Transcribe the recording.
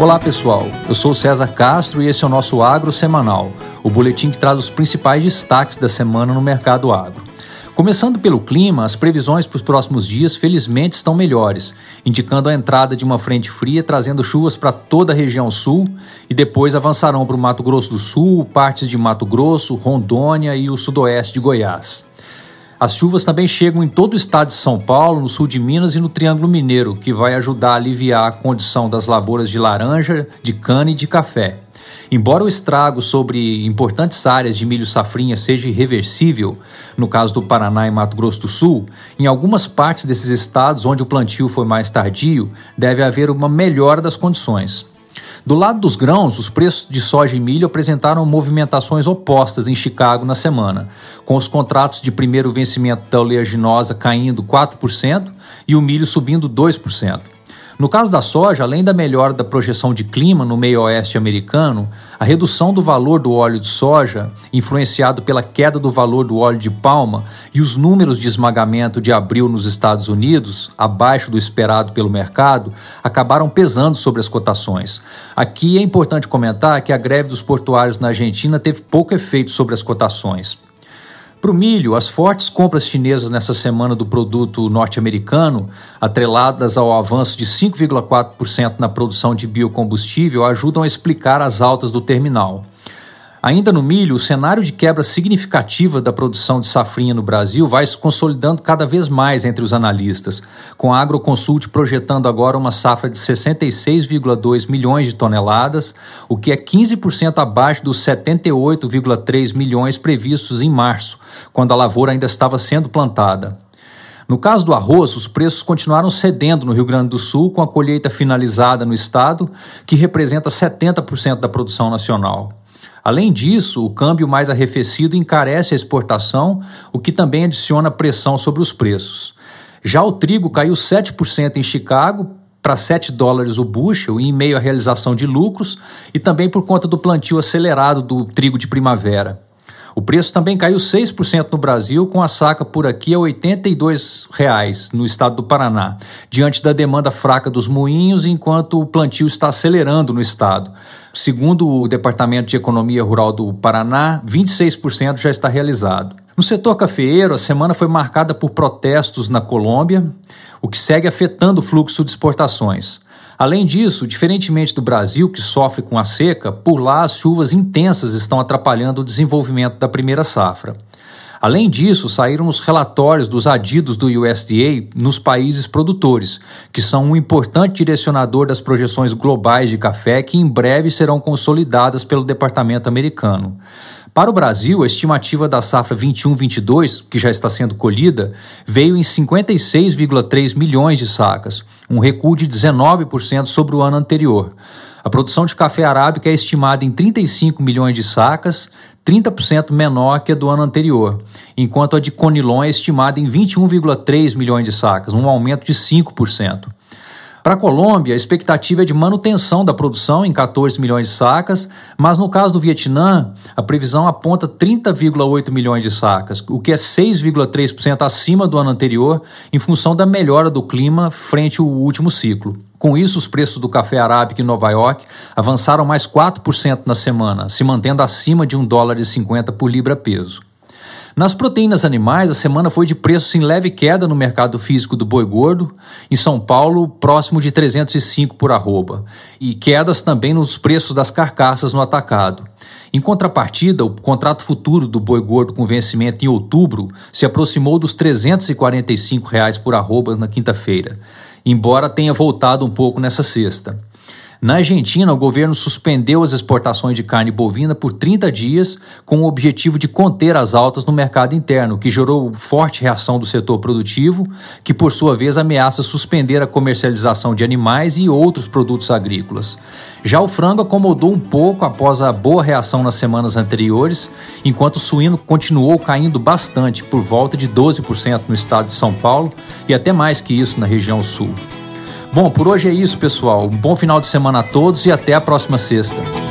Olá pessoal, eu sou César Castro e esse é o nosso Agro Semanal, o boletim que traz os principais destaques da semana no mercado agro. Começando pelo clima, as previsões para os próximos dias felizmente estão melhores, indicando a entrada de uma frente fria trazendo chuvas para toda a região sul e depois avançarão para o Mato Grosso do Sul, partes de Mato Grosso, Rondônia e o sudoeste de Goiás. As chuvas também chegam em todo o estado de São Paulo, no sul de Minas e no Triângulo Mineiro, que vai ajudar a aliviar a condição das lavouras de laranja, de cana e de café. Embora o estrago sobre importantes áreas de milho safrinha seja irreversível, no caso do Paraná e Mato Grosso do Sul, em algumas partes desses estados onde o plantio foi mais tardio, deve haver uma melhora das condições. Do lado dos grãos, os preços de soja e milho apresentaram movimentações opostas em Chicago na semana, com os contratos de primeiro vencimento da oleaginosa caindo 4% e o milho subindo 2%. No caso da soja, além da melhora da projeção de clima no meio oeste americano, a redução do valor do óleo de soja, influenciado pela queda do valor do óleo de palma, e os números de esmagamento de abril nos Estados Unidos, abaixo do esperado pelo mercado, acabaram pesando sobre as cotações. Aqui é importante comentar que a greve dos portuários na Argentina teve pouco efeito sobre as cotações. Para o milho, as fortes compras chinesas nessa semana do produto norte-americano, atreladas ao avanço de 5,4% na produção de biocombustível, ajudam a explicar as altas do terminal. Ainda no milho, o cenário de quebra significativa da produção de safrinha no Brasil vai se consolidando cada vez mais entre os analistas, com a Agroconsult projetando agora uma safra de 66,2 milhões de toneladas, o que é 15% abaixo dos 78,3 milhões previstos em março, quando a lavoura ainda estava sendo plantada. No caso do arroz, os preços continuaram cedendo no Rio Grande do Sul, com a colheita finalizada no estado, que representa 70% da produção nacional. Além disso, o câmbio mais arrefecido encarece a exportação, o que também adiciona pressão sobre os preços. Já o trigo caiu 7% em Chicago para 7 dólares o bushel em meio à realização de lucros e também por conta do plantio acelerado do trigo de primavera. O preço também caiu 6% no Brasil, com a saca por aqui a R$ 82,00 no estado do Paraná, diante da demanda fraca dos moinhos, enquanto o plantio está acelerando no estado. Segundo o Departamento de Economia Rural do Paraná, 26% já está realizado. No setor cafeeiro, a semana foi marcada por protestos na Colômbia, o que segue afetando o fluxo de exportações. Além disso, diferentemente do Brasil, que sofre com a seca, por lá as chuvas intensas estão atrapalhando o desenvolvimento da primeira safra. Além disso, saíram os relatórios dos adidos do USDA nos países produtores, que são um importante direcionador das projeções globais de café que em breve serão consolidadas pelo departamento americano. Para o Brasil, a estimativa da safra 21-22, que já está sendo colhida, veio em 56,3 milhões de sacas, um recuo de 19% sobre o ano anterior. A produção de café arábica é estimada em 35 milhões de sacas, 30% menor que a do ano anterior, enquanto a de Conilon é estimada em 21,3 milhões de sacas, um aumento de 5%. Para a Colômbia, a expectativa é de manutenção da produção em 14 milhões de sacas, mas no caso do Vietnã, a previsão aponta 30,8 milhões de sacas, o que é 6,3% acima do ano anterior, em função da melhora do clima frente ao último ciclo. Com isso, os preços do café arábica em Nova York avançaram mais 4% na semana, se mantendo acima de 1 dólar e 50 por libra peso. Nas proteínas animais, a semana foi de preços em leve queda no mercado físico do boi gordo, em São Paulo, próximo de 305 por arroba, e quedas também nos preços das carcaças no atacado. Em contrapartida, o contrato futuro do boi gordo com vencimento em outubro se aproximou dos 345 reais por arroba na quinta-feira, embora tenha voltado um pouco nessa sexta. Na Argentina, o governo suspendeu as exportações de carne bovina por 30 dias, com o objetivo de conter as altas no mercado interno, que gerou forte reação do setor produtivo, que por sua vez ameaça suspender a comercialização de animais e outros produtos agrícolas. Já o frango acomodou um pouco após a boa reação nas semanas anteriores, enquanto o suíno continuou caindo bastante, por volta de 12% no estado de São Paulo e até mais que isso na região sul. Bom, por hoje é isso, pessoal. Um bom final de semana a todos e até a próxima sexta.